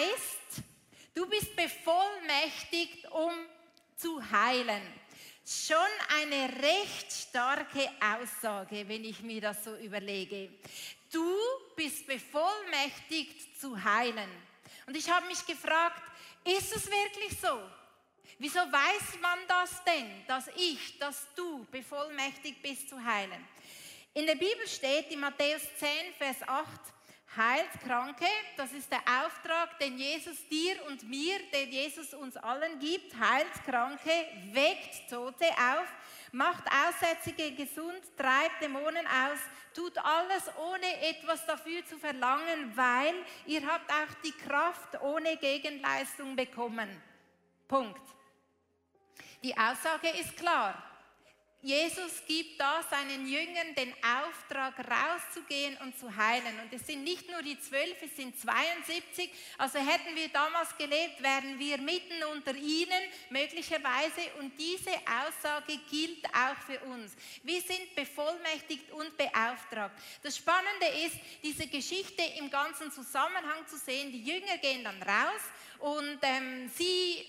heißt, du bist bevollmächtigt, um zu heilen. Schon eine recht starke Aussage, wenn ich mir das so überlege. Du bist bevollmächtigt zu heilen. Und ich habe mich gefragt, ist es wirklich so? Wieso weiß man das denn, dass ich, dass du bevollmächtigt bist zu heilen? In der Bibel steht in Matthäus 10, Vers 8, heilt Kranke, das ist der Auftrag, den Jesus dir und mir, den Jesus uns allen gibt, heilt Kranke, weckt Tote auf, macht Aussätzige gesund, treibt Dämonen aus, tut alles ohne etwas dafür zu verlangen, weil ihr habt auch die Kraft ohne Gegenleistung bekommen. Punkt. Die Aussage ist klar. Jesus gibt da seinen Jüngern den Auftrag, rauszugehen und zu heilen. Und es sind nicht nur die zwölf, es sind 72. Also hätten wir damals gelebt, wären wir mitten unter ihnen möglicherweise. Und diese Aussage gilt auch für uns. Wir sind bevollmächtigt und beauftragt. Das Spannende ist, diese Geschichte im ganzen Zusammenhang zu sehen. Die Jünger gehen dann raus und ähm, sie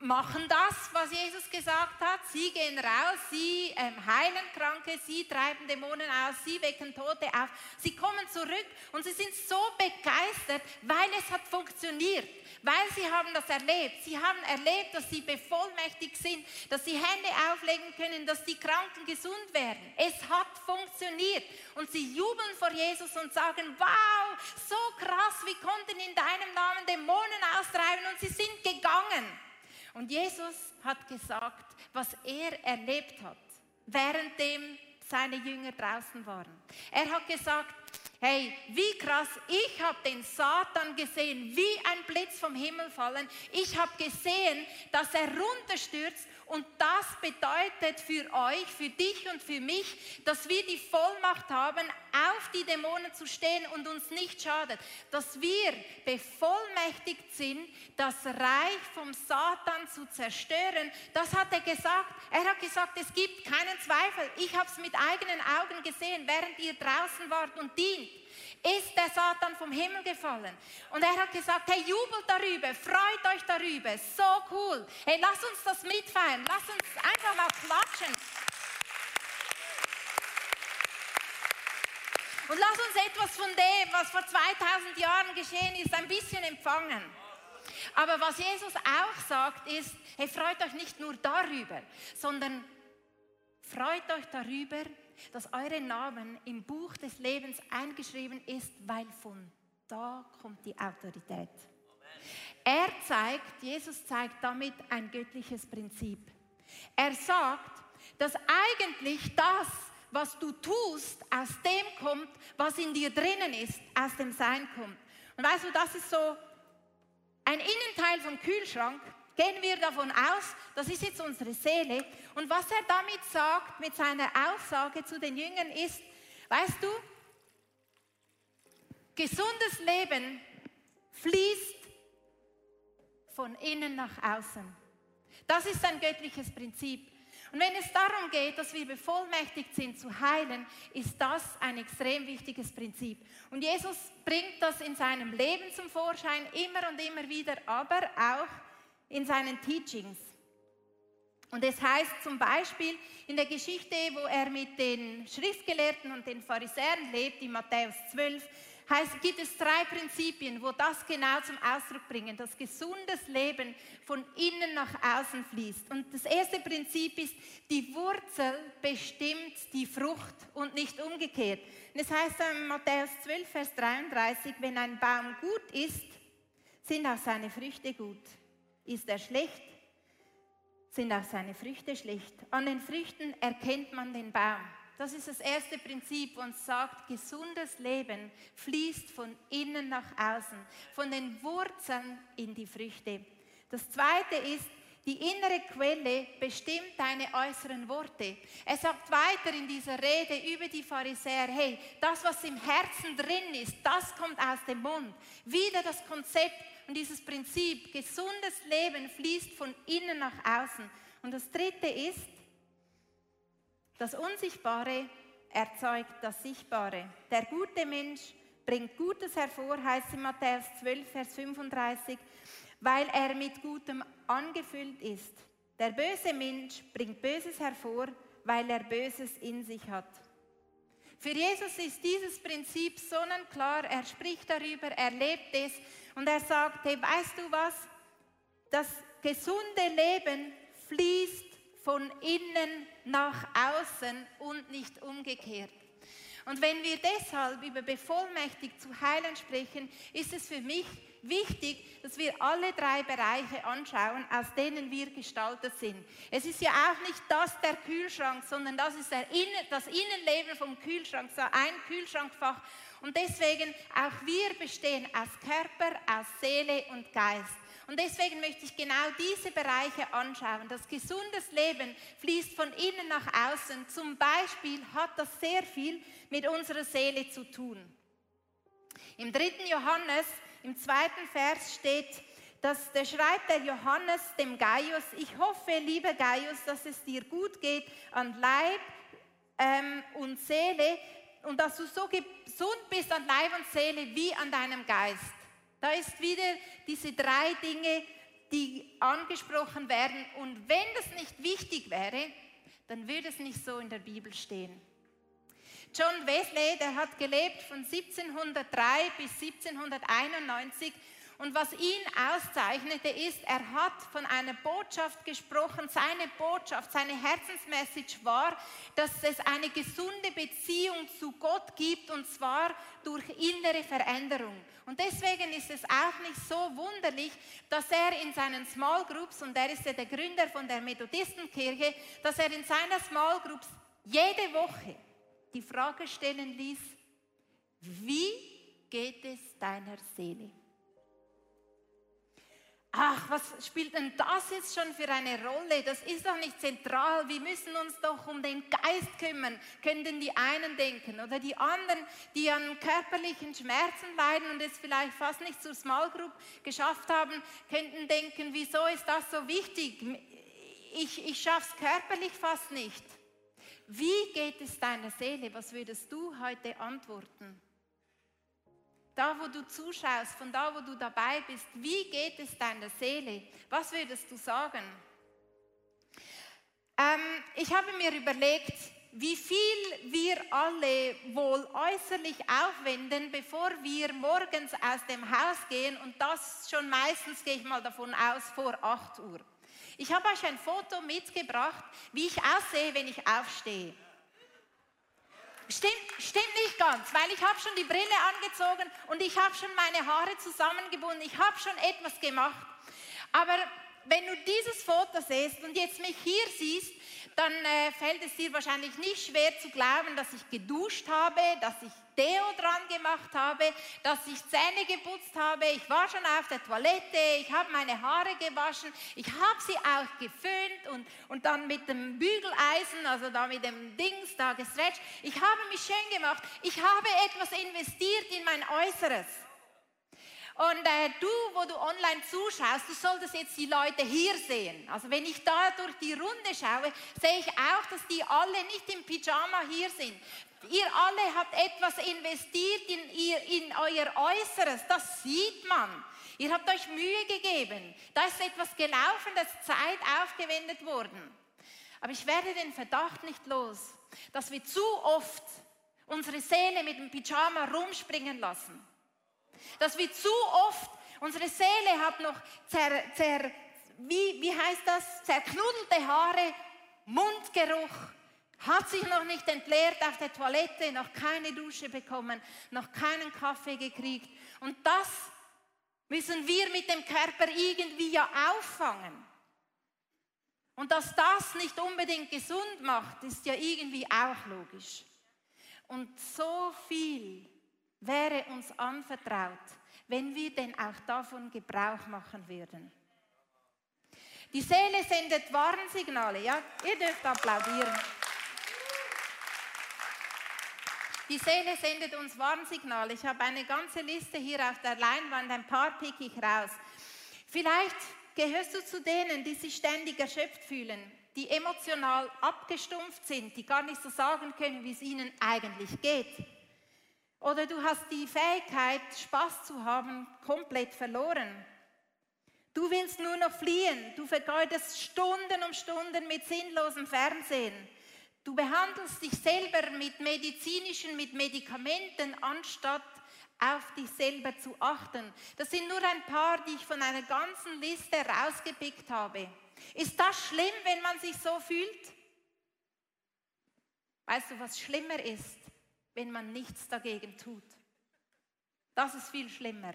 machen das, was Jesus gesagt hat. Sie gehen raus, sie ähm, heilen Kranke, sie treiben Dämonen aus, sie wecken Tote auf. Sie kommen zurück und sie sind so begeistert, weil es hat funktioniert, weil sie haben das erlebt. Sie haben erlebt, dass sie bevollmächtigt sind, dass sie Hände auflegen können, dass die Kranken gesund werden. Es hat funktioniert und sie jubeln vor Jesus und sagen, wow, so krass, wie konnten in deinem Namen Dämonen austreiben und sie sind gegangen. Und Jesus hat gesagt, was er erlebt hat, währenddem seine Jünger draußen waren. Er hat gesagt, hey, wie krass, ich habe den Satan gesehen, wie ein Blitz vom Himmel fallen. Ich habe gesehen, dass er runterstürzt und das bedeutet für euch, für dich und für mich, dass wir die Vollmacht haben, auf die Dämonen zu stehen und uns nicht schadet. Dass wir bevollmächtigt sind, das Reich vom Satan zu zerstören. Das hat er gesagt. Er hat gesagt, es gibt keinen Zweifel. Ich habe es mit eigenen Augen gesehen, während ihr draußen wart und dient ist der Satan vom Himmel gefallen. Und er hat gesagt, hey, jubelt darüber, freut euch darüber, so cool. Hey, lass uns das mitfeiern, lass uns einfach mal klatschen. Und lass uns etwas von dem, was vor 2000 Jahren geschehen ist, ein bisschen empfangen. Aber was Jesus auch sagt, ist, hey, freut euch nicht nur darüber, sondern freut euch darüber, dass eure Namen im Buch des Lebens eingeschrieben ist, weil von da kommt die Autorität. Er zeigt, Jesus zeigt damit ein göttliches Prinzip. Er sagt, dass eigentlich das, was du tust, aus dem kommt, was in dir drinnen ist, aus dem Sein kommt. Und weißt du, das ist so ein Innenteil vom Kühlschrank. Gehen wir davon aus, das ist jetzt unsere Seele. Und was er damit sagt, mit seiner Aussage zu den Jüngern ist, weißt du, gesundes Leben fließt von innen nach außen. Das ist ein göttliches Prinzip. Und wenn es darum geht, dass wir bevollmächtigt sind zu heilen, ist das ein extrem wichtiges Prinzip. Und Jesus bringt das in seinem Leben zum Vorschein immer und immer wieder, aber auch in seinen Teachings. Und es heißt zum Beispiel in der Geschichte, wo er mit den Schriftgelehrten und den Pharisäern lebt, in Matthäus 12, heißt, gibt es drei Prinzipien, wo das genau zum Ausdruck bringen, dass gesundes Leben von innen nach außen fließt. Und das erste Prinzip ist, die Wurzel bestimmt die Frucht und nicht umgekehrt. Und es heißt in Matthäus 12, Vers 33, wenn ein Baum gut ist, sind auch seine Früchte gut. Ist er schlecht, sind auch seine Früchte schlecht. An den Früchten erkennt man den Baum. Das ist das erste Prinzip, und sagt, gesundes Leben fließt von innen nach außen, von den Wurzeln in die Früchte. Das zweite ist, die innere Quelle bestimmt deine äußeren Worte. Er sagt weiter in dieser Rede über die Pharisäer, hey, das, was im Herzen drin ist, das kommt aus dem Mund. Wieder das Konzept und dieses Prinzip, gesundes Leben fließt von innen nach außen. Und das dritte ist, das Unsichtbare erzeugt das Sichtbare. Der gute Mensch bringt Gutes hervor, heißt in Matthäus 12, Vers 35, weil er mit Gutem angefüllt ist. Der böse Mensch bringt Böses hervor, weil er Böses in sich hat. Für Jesus ist dieses Prinzip sonnenklar. Er spricht darüber, er lebt es und er sagt, hey, weißt du was? Das gesunde Leben fließt von innen nach außen und nicht umgekehrt. Und wenn wir deshalb über bevollmächtigt zu heilen sprechen, ist es für mich wichtig, dass wir alle drei Bereiche anschauen, aus denen wir gestaltet sind. Es ist ja auch nicht das der Kühlschrank, sondern das ist Innen, das Innenleben vom Kühlschrank, so ein Kühlschrankfach. Und deswegen auch wir bestehen aus Körper, aus Seele und Geist. Und deswegen möchte ich genau diese Bereiche anschauen. Das gesundes Leben fließt von innen nach außen. Zum Beispiel hat das sehr viel mit unserer Seele zu tun. Im dritten Johannes, im zweiten Vers steht, dass der schreibt der Johannes dem Gaius, ich hoffe, lieber Gaius, dass es dir gut geht an Leib ähm, und Seele und dass du so gesund bist an Leib und Seele wie an deinem Geist. Da ist wieder diese drei Dinge, die angesprochen werden. Und wenn das nicht wichtig wäre, dann würde es nicht so in der Bibel stehen. John Wesley, der hat gelebt von 1703 bis 1791 und was ihn auszeichnete, ist, er hat von einer Botschaft gesprochen. Seine Botschaft, seine Herzensmessage war, dass es eine gesunde Beziehung zu Gott gibt und zwar durch innere Veränderung. Und deswegen ist es auch nicht so wunderlich, dass er in seinen Small Groups, und er ist ja der Gründer von der Methodistenkirche, dass er in seiner Small Groups jede Woche die Frage stellen ließ, wie geht es deiner Seele? Ach, was spielt denn das jetzt schon für eine Rolle? Das ist doch nicht zentral. Wir müssen uns doch um den Geist kümmern, könnten die einen denken. Oder die anderen, die an körperlichen Schmerzen leiden und es vielleicht fast nicht zur Small Group geschafft haben, könnten denken, wieso ist das so wichtig? Ich, ich es körperlich fast nicht. Wie geht es deiner Seele? Was würdest du heute antworten? Da, wo du zuschaust, von da, wo du dabei bist, wie geht es deiner Seele? Was würdest du sagen? Ähm, ich habe mir überlegt, wie viel wir alle wohl äußerlich aufwenden, bevor wir morgens aus dem Haus gehen und das schon meistens, gehe ich mal davon aus, vor 8 Uhr. Ich habe euch ein Foto mitgebracht, wie ich aussehe, wenn ich aufstehe. Stimmt, stimmt nicht ganz, weil ich habe schon die Brille angezogen und ich habe schon meine Haare zusammengebunden, ich habe schon etwas gemacht. Aber wenn du dieses Foto siehst und jetzt mich hier siehst, dann äh, fällt es dir wahrscheinlich nicht schwer zu glauben, dass ich geduscht habe, dass ich Deo dran gemacht habe, dass ich Zähne geputzt habe. Ich war schon auf der Toilette, ich habe meine Haare gewaschen, ich habe sie auch geföhnt und, und dann mit dem Bügeleisen, also da mit dem Dings da gestretcht. Ich habe mich schön gemacht. Ich habe etwas investiert in mein Äußeres. Und äh, du, wo du online zuschaust, du solltest jetzt die Leute hier sehen. Also wenn ich da durch die Runde schaue, sehe ich auch, dass die alle nicht im Pyjama hier sind. Ihr alle habt etwas investiert in, ihr, in euer Äußeres, das sieht man. Ihr habt euch Mühe gegeben. Da ist etwas gelaufen, da ist Zeit aufgewendet worden. Aber ich werde den Verdacht nicht los, dass wir zu oft unsere Seele mit dem Pyjama rumspringen lassen dass wir zu oft, unsere Seele hat noch zer, zer, wie, wie heißt das, zerknuddelte Haare, Mundgeruch, hat sich noch nicht entleert auf der Toilette, noch keine Dusche bekommen, noch keinen Kaffee gekriegt. Und das müssen wir mit dem Körper irgendwie ja auffangen. Und dass das nicht unbedingt gesund macht, ist ja irgendwie auch logisch. Und so viel wäre uns anvertraut, wenn wir denn auch davon Gebrauch machen würden. Die Seele sendet Warnsignale, ja, ihr dürft applaudieren. Die Seele sendet uns Warnsignale. Ich habe eine ganze Liste hier auf der Leinwand, ein paar pick ich raus. Vielleicht gehörst du zu denen, die sich ständig erschöpft fühlen, die emotional abgestumpft sind, die gar nicht so sagen können, wie es ihnen eigentlich geht. Oder du hast die Fähigkeit, Spaß zu haben, komplett verloren. Du willst nur noch fliehen. Du vergeudest Stunden um Stunden mit sinnlosem Fernsehen. Du behandelst dich selber mit medizinischen, mit Medikamenten, anstatt auf dich selber zu achten. Das sind nur ein paar, die ich von einer ganzen Liste rausgepickt habe. Ist das schlimm, wenn man sich so fühlt? Weißt du, was schlimmer ist, wenn man nichts dagegen tut? Das ist viel schlimmer.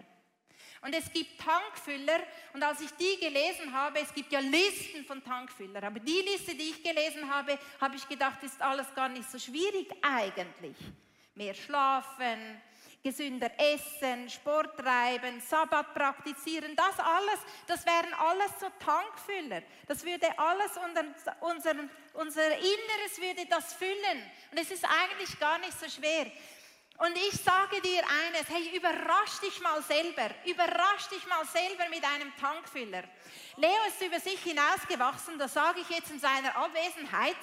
Und es gibt Tankfüller, und als ich die gelesen habe, es gibt ja Listen von Tankfüller, aber die Liste, die ich gelesen habe, habe ich gedacht, ist alles gar nicht so schwierig eigentlich. Mehr schlafen, gesünder essen, Sport treiben, Sabbat praktizieren, das alles, das wären alles so Tankfüller. Das würde alles unser, unser, unser Inneres würde das füllen. Und es ist eigentlich gar nicht so schwer. Und ich sage dir eines, hey, überrasch dich mal selber, überrasch dich mal selber mit einem Tankfüller. Leo ist über sich hinausgewachsen, das sage ich jetzt in seiner Abwesenheit.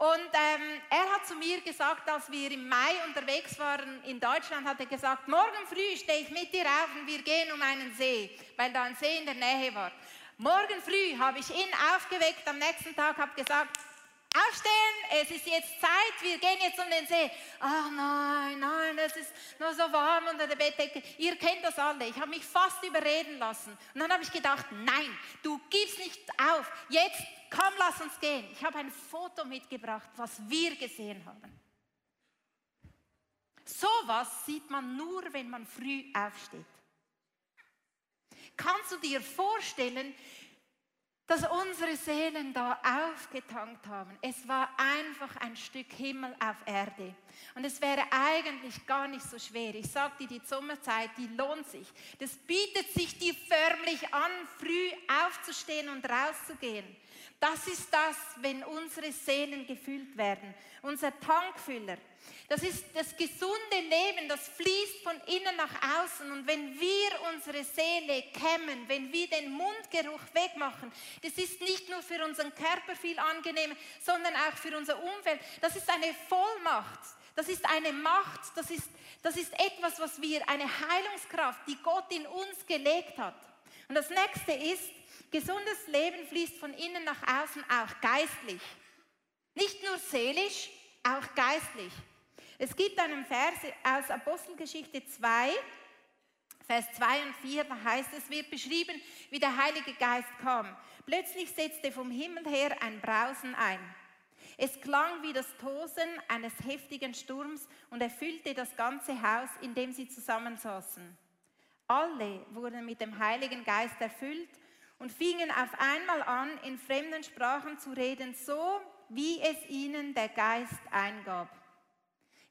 Und ähm, er hat zu mir gesagt, als wir im Mai unterwegs waren in Deutschland, hat er gesagt, morgen früh stehe ich mit dir auf und wir gehen um einen See, weil da ein See in der Nähe war. Morgen früh habe ich ihn aufgeweckt, am nächsten Tag habe gesagt, Aufstehen, es ist jetzt Zeit, wir gehen jetzt um den See. Ach nein, nein, es ist nur so warm unter der Bettdecke. Ihr kennt das alle. Ich habe mich fast überreden lassen. Und dann habe ich gedacht, nein, du gibst nicht auf. Jetzt, komm, lass uns gehen. Ich habe ein Foto mitgebracht, was wir gesehen haben. Sowas sieht man nur, wenn man früh aufsteht. Kannst du dir vorstellen, dass unsere Seelen da aufgetankt haben. Es war einfach ein Stück Himmel auf Erde. Und es wäre eigentlich gar nicht so schwer. Ich sagte, die Sommerzeit, die lohnt sich. Das bietet sich dir förmlich an, früh aufzustehen und rauszugehen. Das ist das, wenn unsere Seelen gefüllt werden. Unser Tankfüller. Das ist das gesunde Leben, das fließt von innen nach außen. Und wenn wir unsere Seele kämmen, wenn wir den Mundgeruch wegmachen, das ist nicht nur für unseren Körper viel angenehmer, sondern auch für unser Umfeld. Das ist eine Vollmacht. Das ist eine Macht. Das ist, das ist etwas, was wir, eine Heilungskraft, die Gott in uns gelegt hat. Und das nächste ist, gesundes Leben fließt von innen nach außen auch geistlich. Nicht nur seelisch, auch geistlich. Es gibt einen Vers aus Apostelgeschichte 2, Vers 2 und 4, da heißt es, wird beschrieben, wie der Heilige Geist kam. Plötzlich setzte vom Himmel her ein Brausen ein. Es klang wie das Tosen eines heftigen Sturms und erfüllte das ganze Haus, in dem sie zusammensaßen. Alle wurden mit dem Heiligen Geist erfüllt und fingen auf einmal an, in fremden Sprachen zu reden, so wie es ihnen der Geist eingab.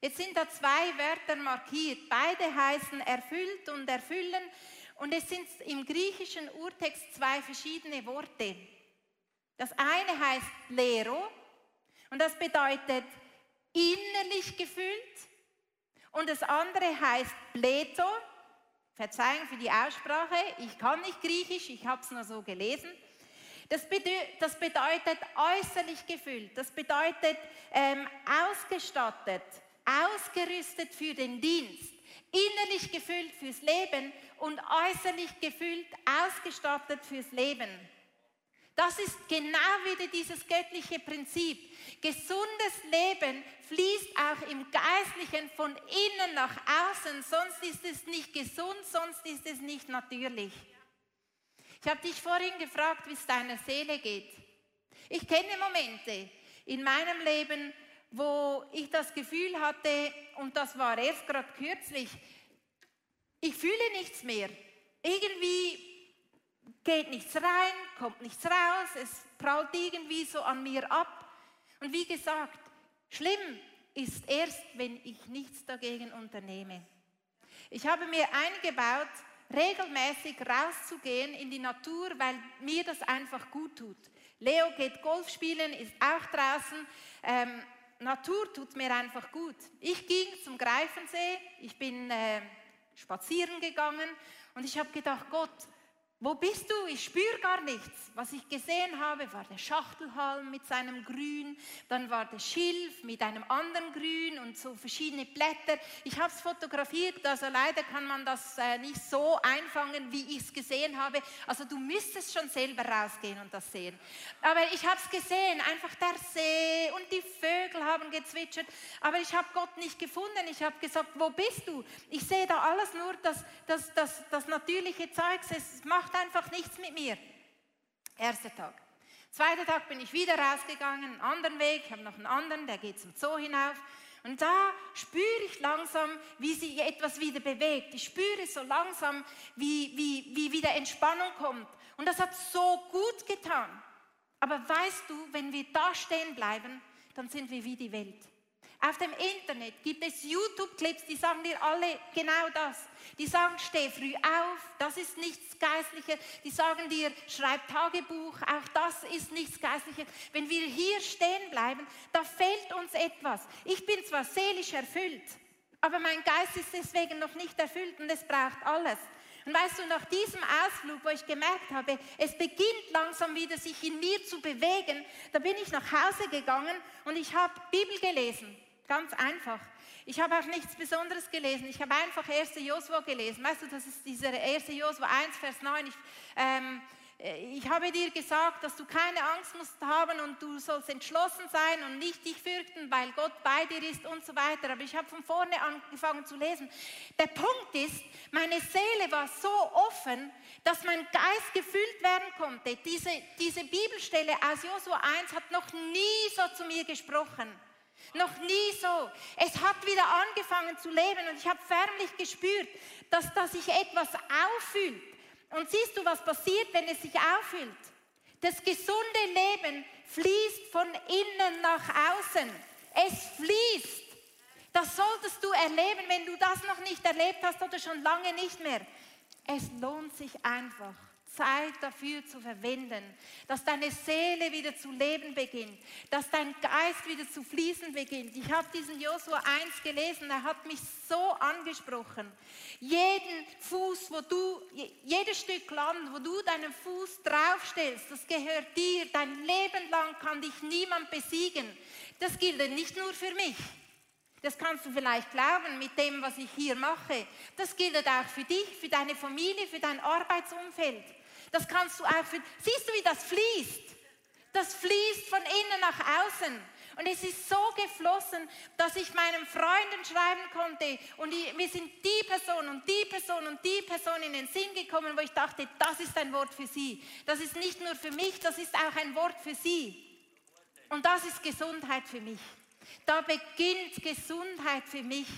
Jetzt sind da zwei Wörter markiert. Beide heißen erfüllt und erfüllen. Und es sind im griechischen Urtext zwei verschiedene Worte. Das eine heißt Lero und das bedeutet innerlich gefüllt. Und das andere heißt Pleto. Verzeihung für die Aussprache, ich kann nicht Griechisch, ich habe es nur so gelesen. Das, bedeutet äußerlich gefüllt, das bedeutet ähm, ausgestattet, ausgerüstet für den Dienst, innerlich gefüllt fürs Leben und äußerlich gefüllt, ausgestattet fürs Leben. Das ist genau wieder dieses göttliche Prinzip. Gesundes Leben fließt auch im Geistlichen von innen nach außen, sonst ist es nicht gesund, sonst ist es nicht natürlich. Ich habe dich vorhin gefragt, wie es deiner Seele geht. Ich kenne Momente in meinem Leben, wo ich das Gefühl hatte, und das war erst gerade kürzlich, ich fühle nichts mehr. Irgendwie geht nichts rein, kommt nichts raus, es prallt irgendwie so an mir ab. Und wie gesagt, schlimm ist erst, wenn ich nichts dagegen unternehme. Ich habe mir eingebaut, regelmäßig rauszugehen in die Natur, weil mir das einfach gut tut. Leo geht Golf spielen, ist auch draußen. Ähm, Natur tut mir einfach gut. Ich ging zum Greifensee, ich bin äh, spazieren gegangen und ich habe gedacht, Gott, wo bist du? Ich spüre gar nichts. Was ich gesehen habe, war der Schachtelhalm mit seinem Grün, dann war der Schilf mit einem anderen Grün und so verschiedene Blätter. Ich habe es fotografiert, also leider kann man das äh, nicht so einfangen, wie ich es gesehen habe. Also du müsstest schon selber rausgehen und das sehen. Aber ich habe es gesehen, einfach der See und die Vögel haben gezwitschert. Aber ich habe Gott nicht gefunden. Ich habe gesagt, wo bist du? Ich sehe da alles nur das, das, das, das natürliche Zeug. Es macht macht einfach nichts mit mir. Erster Tag. Zweiter Tag bin ich wieder rausgegangen, einen anderen Weg, habe noch einen anderen, der geht zum Zoo hinauf. Und da spüre ich langsam, wie sich etwas wieder bewegt. Ich spüre so langsam, wie, wie, wie wieder Entspannung kommt. Und das hat so gut getan. Aber weißt du, wenn wir da stehen bleiben, dann sind wir wie die Welt. Auf dem Internet gibt es YouTube-Clips, die sagen dir alle genau das. Die sagen, steh früh auf, das ist nichts Geistliches. Die sagen dir, schreib Tagebuch, auch das ist nichts Geistliches. Wenn wir hier stehen bleiben, da fehlt uns etwas. Ich bin zwar seelisch erfüllt, aber mein Geist ist deswegen noch nicht erfüllt und es braucht alles. Und weißt du, nach diesem Ausflug, wo ich gemerkt habe, es beginnt langsam wieder sich in mir zu bewegen, da bin ich nach Hause gegangen und ich habe Bibel gelesen. Ganz einfach. Ich habe auch nichts Besonderes gelesen. Ich habe einfach 1. Josua gelesen. Weißt du, das ist dieser 1. Josua 1, Vers 9. Ich, ähm, äh, ich habe dir gesagt, dass du keine Angst musst haben und du sollst entschlossen sein und nicht dich fürchten, weil Gott bei dir ist und so weiter. Aber ich habe von vorne angefangen zu lesen. Der Punkt ist, meine Seele war so offen, dass mein Geist gefüllt werden konnte. Diese, diese Bibelstelle aus Josua 1 hat noch nie so zu mir gesprochen. Noch nie so. Es hat wieder angefangen zu leben und ich habe förmlich gespürt, dass, dass sich etwas auffüllt. Und siehst du, was passiert, wenn es sich auffüllt? Das gesunde Leben fließt von innen nach außen. Es fließt. Das solltest du erleben, wenn du das noch nicht erlebt hast oder schon lange nicht mehr. Es lohnt sich einfach. Zeit dafür zu verwenden, dass deine Seele wieder zu leben beginnt, dass dein Geist wieder zu fließen beginnt. Ich habe diesen Josua 1 gelesen, er hat mich so angesprochen. Jeden Fuß, wo du, jedes Stück Land, wo du deinen Fuß draufstellst, das gehört dir. Dein Leben lang kann dich niemand besiegen. Das gilt nicht nur für mich. Das kannst du vielleicht glauben mit dem, was ich hier mache. Das gilt auch für dich, für deine Familie, für dein Arbeitsumfeld. Das kannst du auch für, siehst du, wie das fließt? Das fließt von innen nach außen. Und es ist so geflossen, dass ich meinen Freunden schreiben konnte. Und ich, mir sind die Person und die Person und die Person in den Sinn gekommen, wo ich dachte, das ist ein Wort für sie. Das ist nicht nur für mich, das ist auch ein Wort für sie. Und das ist Gesundheit für mich. Da beginnt Gesundheit für mich.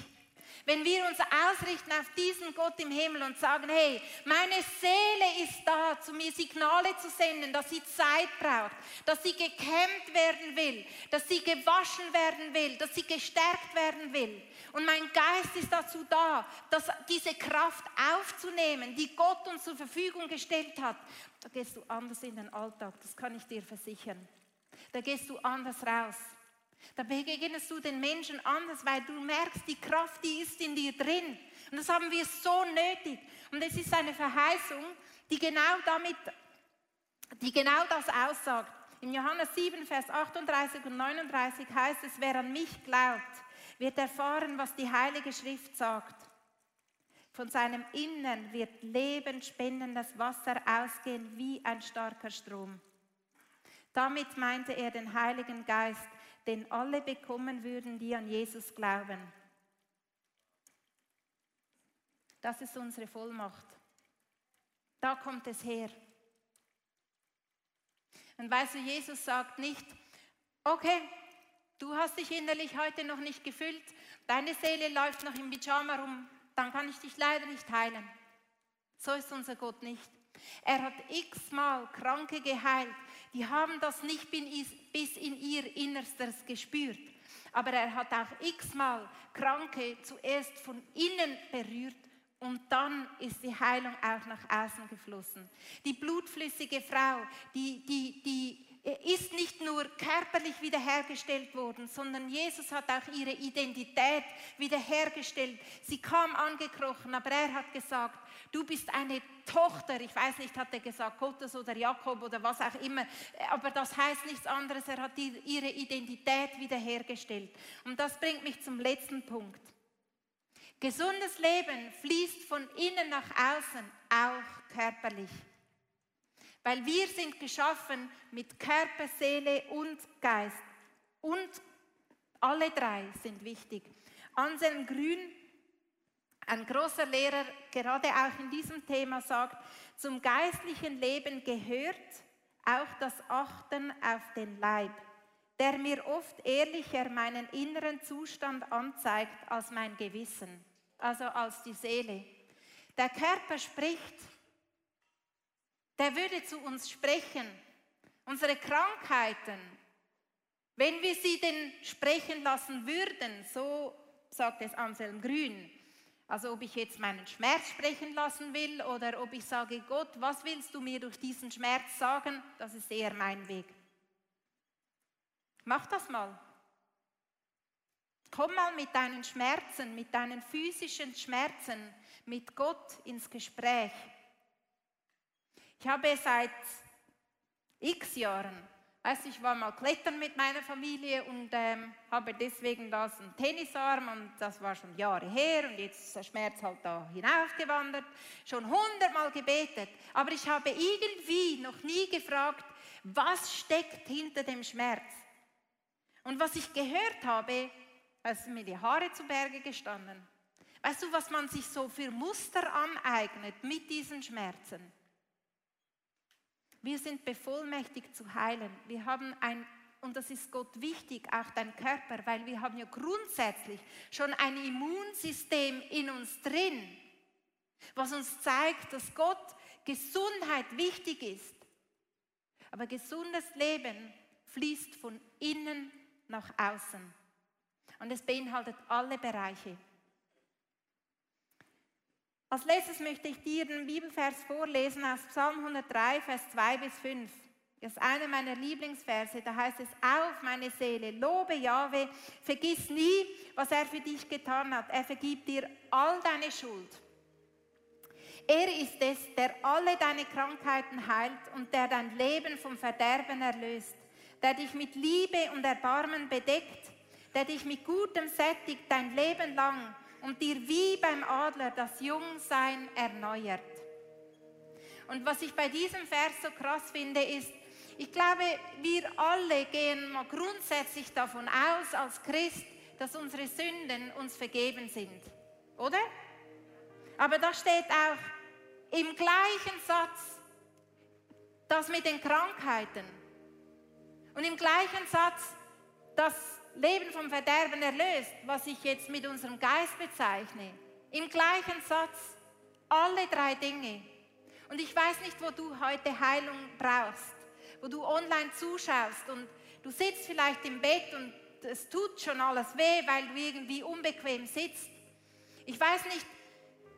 Wenn wir uns ausrichten auf diesen Gott im Himmel und sagen, hey, meine Seele ist da, zu mir Signale zu senden, dass sie Zeit braucht, dass sie gekämmt werden will, dass sie gewaschen werden will, dass sie gestärkt werden will. Und mein Geist ist dazu da, dass diese Kraft aufzunehmen, die Gott uns zur Verfügung gestellt hat. Da gehst du anders in den Alltag, das kann ich dir versichern. Da gehst du anders raus. Da begegnest du den Menschen anders, weil du merkst, die Kraft, die ist in dir drin. Und das haben wir so nötig. Und es ist eine Verheißung, die genau damit, die genau das aussagt. In Johannes 7, Vers 38 und 39 heißt es, wer an mich glaubt, wird erfahren, was die Heilige Schrift sagt. Von seinem Innern wird lebensspendendes Wasser ausgehen wie ein starker Strom. Damit meinte er den Heiligen Geist, den alle bekommen würden, die an Jesus glauben. Das ist unsere Vollmacht. Da kommt es her. Und weißt du, Jesus sagt nicht, okay, du hast dich innerlich heute noch nicht gefüllt, deine Seele läuft noch im Pyjama rum, dann kann ich dich leider nicht heilen. So ist unser Gott nicht. Er hat x-mal Kranke geheilt, die haben das nicht bis in ihr Innerstes gespürt. Aber er hat auch x-mal Kranke zuerst von innen berührt und dann ist die Heilung auch nach außen geflossen. Die blutflüssige Frau, die, die, die ist nicht nur körperlich wiederhergestellt worden, sondern Jesus hat auch ihre Identität wiederhergestellt. Sie kam angekrochen, aber er hat gesagt, du bist eine Tochter. Ich weiß nicht, hat er gesagt, Gottes oder Jakob oder was auch immer. Aber das heißt nichts anderes. Er hat ihre Identität wiederhergestellt. Und das bringt mich zum letzten Punkt. Gesundes Leben fließt von innen nach außen, auch körperlich. Weil wir sind geschaffen mit Körper, Seele und Geist. Und alle drei sind wichtig. Anselm Grün, ein großer Lehrer, gerade auch in diesem Thema sagt, zum geistlichen Leben gehört auch das Achten auf den Leib, der mir oft ehrlicher meinen inneren Zustand anzeigt als mein Gewissen, also als die Seele. Der Körper spricht, der würde zu uns sprechen. Unsere Krankheiten, wenn wir sie denn sprechen lassen würden, so sagt es Anselm Grün, also ob ich jetzt meinen Schmerz sprechen lassen will oder ob ich sage, Gott, was willst du mir durch diesen Schmerz sagen, das ist eher mein Weg. Mach das mal. Komm mal mit deinen Schmerzen, mit deinen physischen Schmerzen, mit Gott ins Gespräch. Ich habe seit x Jahren, weißt ich war mal klettern mit meiner Familie und ähm, habe deswegen das einen Tennisarm und das war schon Jahre her und jetzt ist der Schmerz halt da hinaufgewandert. Schon hundertmal gebetet, aber ich habe irgendwie noch nie gefragt, was steckt hinter dem Schmerz. Und was ich gehört habe, als mir die Haare zu Berge gestanden. Weißt du, was man sich so für Muster aneignet mit diesen Schmerzen? Wir sind bevollmächtigt zu heilen. Wir haben ein, und das ist Gott wichtig, auch dein Körper, weil wir haben ja grundsätzlich schon ein Immunsystem in uns drin, was uns zeigt, dass Gott Gesundheit wichtig ist. Aber gesundes Leben fließt von innen nach außen. Und es beinhaltet alle Bereiche. Als letztes möchte ich dir den Bibelvers vorlesen aus Psalm 103, Vers 2 bis 5. Das ist einer meiner Lieblingsverse. Da heißt es, auf meine Seele, lobe Jahwe, vergiss nie, was er für dich getan hat. Er vergibt dir all deine Schuld. Er ist es, der alle deine Krankheiten heilt und der dein Leben vom Verderben erlöst, der dich mit Liebe und Erbarmen bedeckt, der dich mit Gutem sättigt dein Leben lang und dir wie beim Adler das Jungsein erneuert. Und was ich bei diesem Vers so krass finde, ist, ich glaube, wir alle gehen mal grundsätzlich davon aus, als Christ, dass unsere Sünden uns vergeben sind. Oder? Aber da steht auch im gleichen Satz das mit den Krankheiten. Und im gleichen Satz das Leben vom Verderben erlöst, was ich jetzt mit unserem Geist bezeichne. Im gleichen Satz, alle drei Dinge. Und ich weiß nicht, wo du heute Heilung brauchst, wo du online zuschaust und du sitzt vielleicht im Bett und es tut schon alles weh, weil du irgendwie unbequem sitzt. Ich weiß nicht,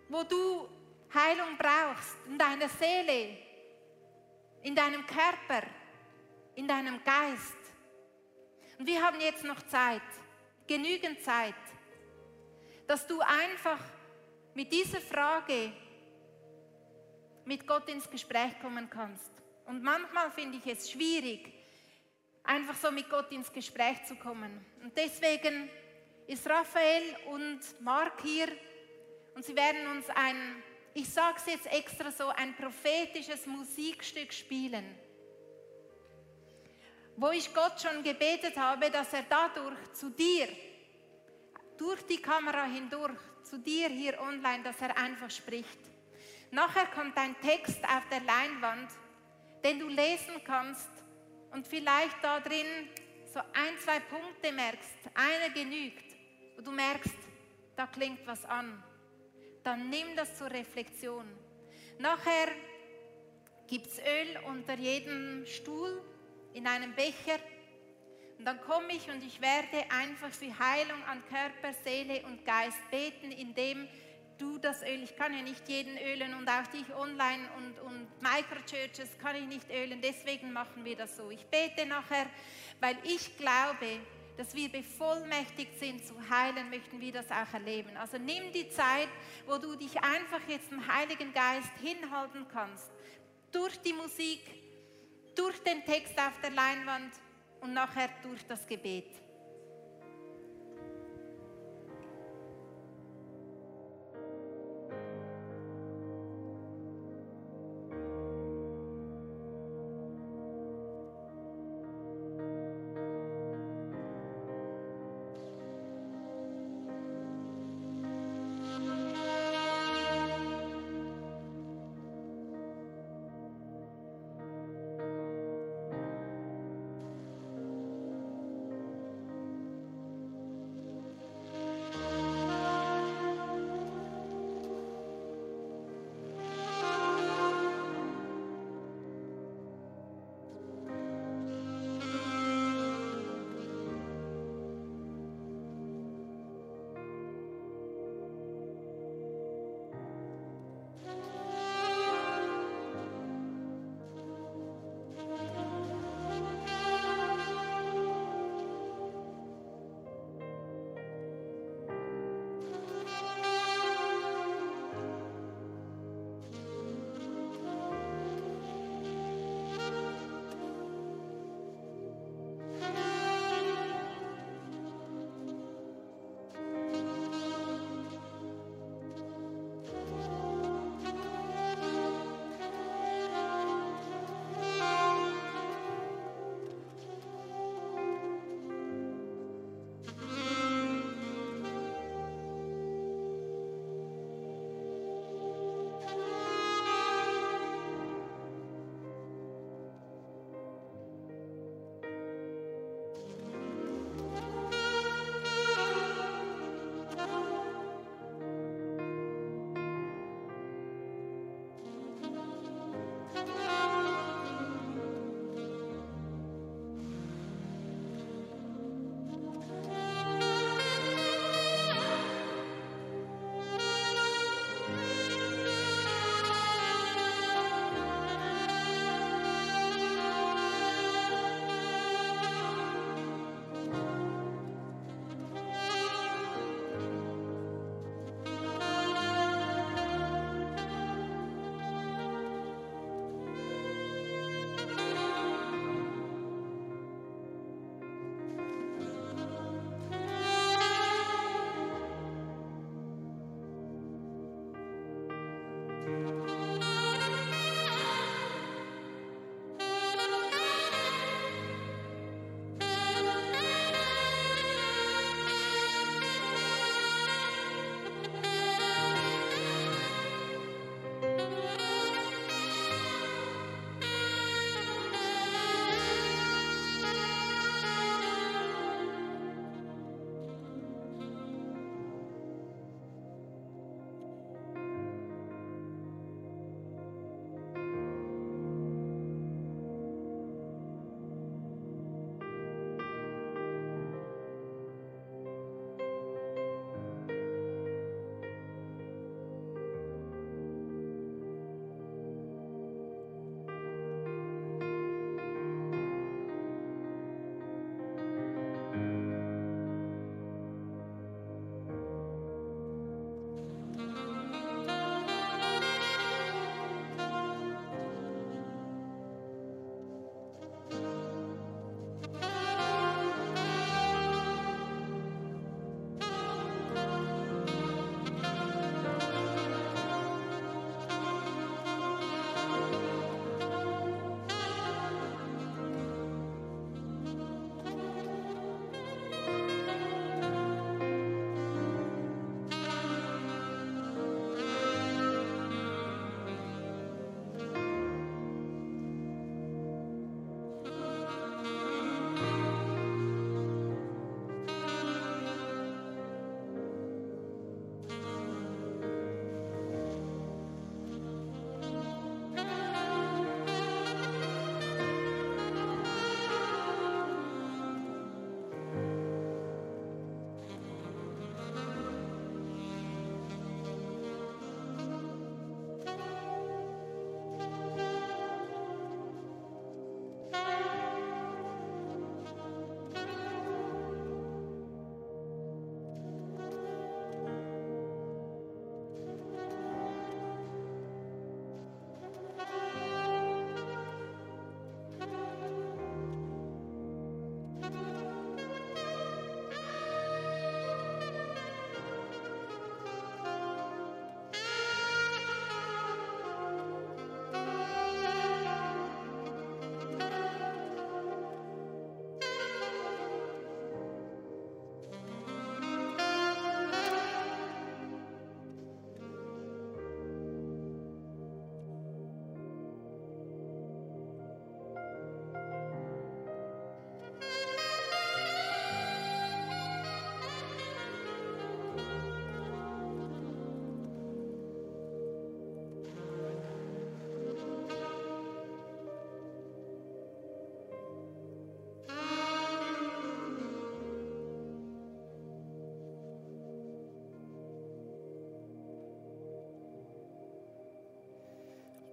wo du Heilung brauchst, in deiner Seele, in deinem Körper, in deinem Geist. Und wir haben jetzt noch Zeit, genügend Zeit, dass du einfach mit dieser Frage mit Gott ins Gespräch kommen kannst. Und manchmal finde ich es schwierig, einfach so mit Gott ins Gespräch zu kommen. Und deswegen ist Raphael und Mark hier und sie werden uns ein, ich sage es jetzt extra so, ein prophetisches Musikstück spielen wo ich Gott schon gebetet habe, dass er dadurch zu dir, durch die Kamera hindurch, zu dir hier online, dass er einfach spricht. Nachher kommt ein Text auf der Leinwand, den du lesen kannst und vielleicht da drin so ein, zwei Punkte merkst, einer genügt, wo du merkst, da klingt was an. Dann nimm das zur Reflexion. Nachher gibt es Öl unter jedem Stuhl in einem Becher. Und dann komme ich und ich werde einfach für Heilung an Körper, Seele und Geist beten, indem du das Öl, ich kann ja nicht jeden ölen und auch dich online und, und Microchurches kann ich nicht ölen, deswegen machen wir das so. Ich bete nachher, weil ich glaube, dass wir bevollmächtigt sind zu heilen, möchten wir das auch erleben. Also nimm die Zeit, wo du dich einfach jetzt dem Heiligen Geist hinhalten kannst, durch die Musik, durch den Text auf der Leinwand und nachher durch das Gebet.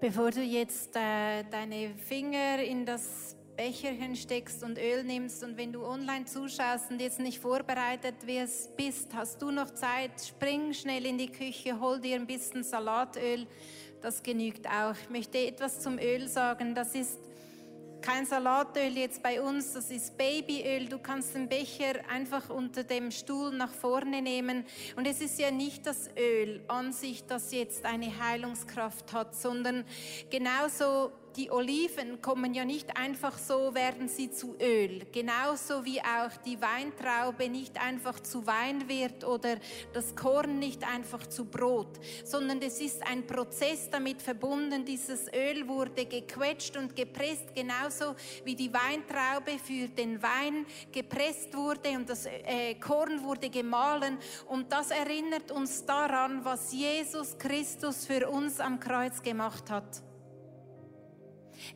Bevor du jetzt äh, deine Finger in das Becherchen steckst und Öl nimmst und wenn du online zuschaust und jetzt nicht vorbereitet bist, hast du noch Zeit, spring schnell in die Küche, hol dir ein bisschen Salatöl, das genügt auch. Ich möchte etwas zum Öl sagen, das ist kein Salatöl jetzt bei uns, das ist Babyöl. Du kannst den Becher einfach unter dem Stuhl nach vorne nehmen. Und es ist ja nicht das Öl an sich, das jetzt eine Heilungskraft hat, sondern genauso die Oliven kommen ja nicht einfach so, werden sie zu Öl. Genauso wie auch die Weintraube nicht einfach zu Wein wird oder das Korn nicht einfach zu Brot, sondern es ist ein Prozess damit verbunden. Dieses Öl wurde gequetscht und gepresst, genauso wie die Weintraube für den Wein gepresst wurde und das äh, Korn wurde gemahlen. Und das erinnert uns daran, was Jesus Christus für uns am Kreuz gemacht hat.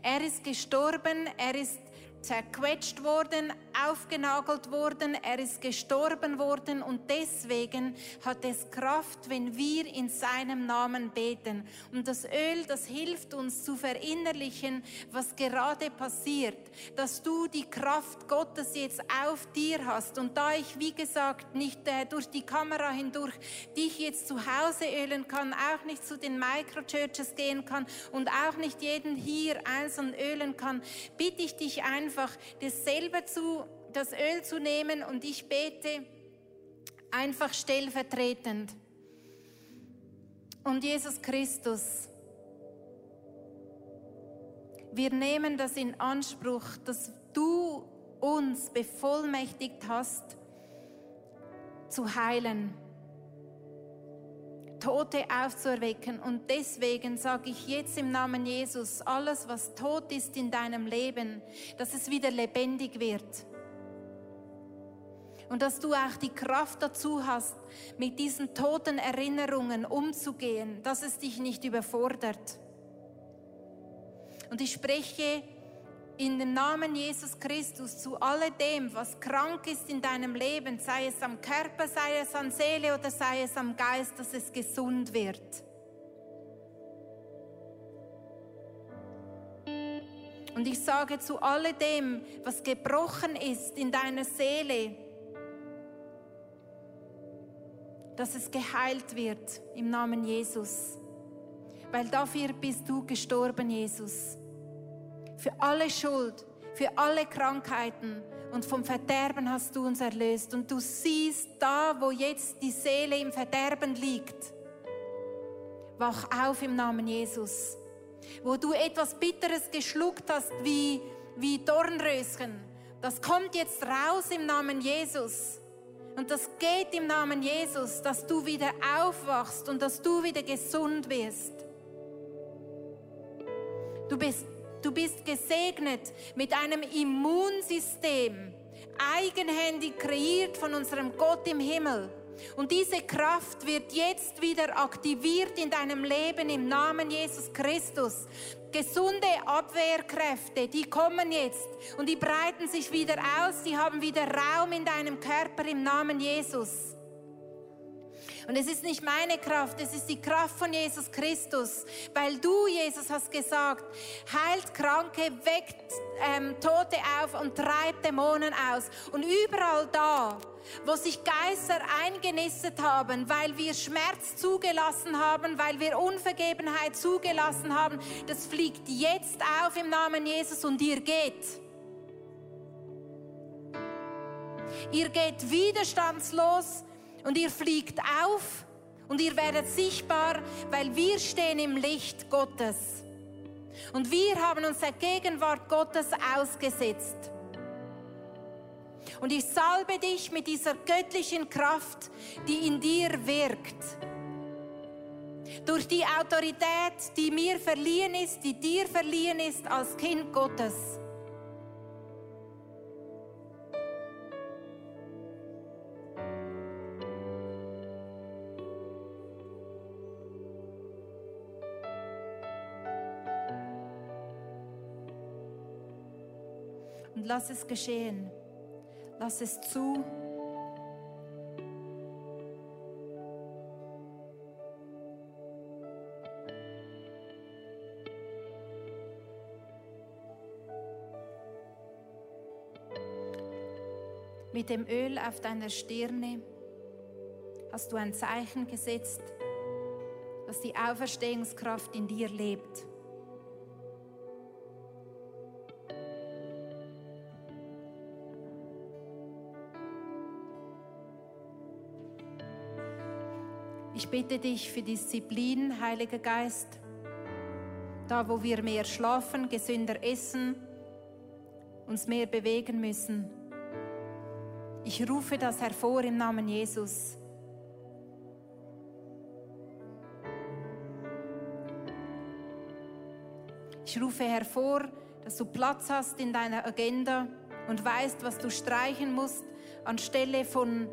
Er ist gestorben, er ist zerquetscht worden, aufgenagelt worden, er ist gestorben worden und deswegen hat es Kraft, wenn wir in seinem Namen beten. Und das Öl, das hilft uns zu verinnerlichen, was gerade passiert, dass du die Kraft Gottes jetzt auf dir hast. Und da ich, wie gesagt, nicht äh, durch die Kamera hindurch dich jetzt zu Hause ölen kann, auch nicht zu den Microchurches gehen kann und auch nicht jeden hier einzeln ölen kann, bitte ich dich einfach, das selber zu das Öl zu nehmen und ich bete einfach stellvertretend. Und Jesus Christus, wir nehmen das in Anspruch, dass du uns bevollmächtigt hast, zu heilen, Tote aufzuerwecken. Und deswegen sage ich jetzt im Namen Jesus, alles, was tot ist in deinem Leben, dass es wieder lebendig wird und dass du auch die Kraft dazu hast, mit diesen toten Erinnerungen umzugehen, dass es dich nicht überfordert. Und ich spreche in dem Namen Jesus Christus zu alledem, was krank ist in deinem Leben, sei es am Körper, sei es an Seele oder sei es am Geist, dass es gesund wird. Und ich sage zu alledem, was gebrochen ist in deiner Seele, dass es geheilt wird im Namen Jesus. Weil dafür bist du gestorben, Jesus. Für alle Schuld, für alle Krankheiten und vom Verderben hast du uns erlöst. Und du siehst da, wo jetzt die Seele im Verderben liegt. Wach auf im Namen Jesus. Wo du etwas Bitteres geschluckt hast, wie, wie Dornröschen. Das kommt jetzt raus im Namen Jesus. Und das geht im Namen Jesus, dass du wieder aufwachst und dass du wieder gesund wirst. Du bist, du bist gesegnet mit einem Immunsystem, eigenhändig kreiert von unserem Gott im Himmel. Und diese Kraft wird jetzt wieder aktiviert in deinem Leben im Namen Jesus Christus. Gesunde Abwehrkräfte, die kommen jetzt und die breiten sich wieder aus, die haben wieder Raum in deinem Körper im Namen Jesus. Und es ist nicht meine Kraft, es ist die Kraft von Jesus Christus, weil du, Jesus, hast gesagt, heilt Kranke, weckt ähm, Tote auf und treibt Dämonen aus. Und überall da, wo sich Geister eingenistet haben, weil wir Schmerz zugelassen haben, weil wir Unvergebenheit zugelassen haben, das fliegt jetzt auf im Namen Jesus und ihr geht. Ihr geht widerstandslos und ihr fliegt auf und ihr werdet sichtbar, weil wir stehen im Licht Gottes. Und wir haben uns der Gegenwart Gottes ausgesetzt. Und ich salbe dich mit dieser göttlichen Kraft, die in dir wirkt. Durch die Autorität, die mir verliehen ist, die dir verliehen ist als Kind Gottes. lass es geschehen. Lass es zu. Mit dem Öl auf deiner Stirne hast du ein Zeichen gesetzt, dass die Auferstehungskraft in dir lebt. Ich bitte dich für Disziplin, Heiliger Geist, da wo wir mehr schlafen, gesünder essen, uns mehr bewegen müssen. Ich rufe das hervor im Namen Jesus. Ich rufe hervor, dass du Platz hast in deiner Agenda und weißt, was du streichen musst anstelle von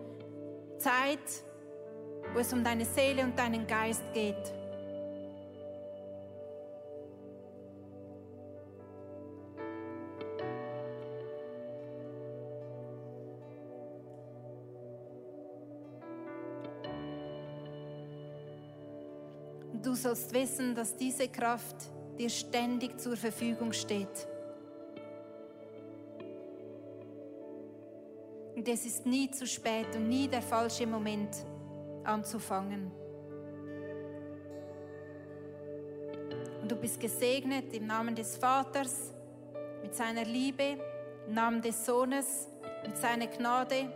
Zeit, wo es um deine Seele und deinen Geist geht. Du sollst wissen, dass diese Kraft dir ständig zur Verfügung steht. Und es ist nie zu spät und nie der falsche Moment anzufangen. Und du bist gesegnet im Namen des Vaters, mit seiner Liebe, im Namen des Sohnes, mit seiner Gnade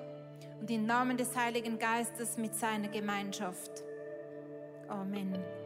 und im Namen des Heiligen Geistes mit seiner Gemeinschaft. Amen.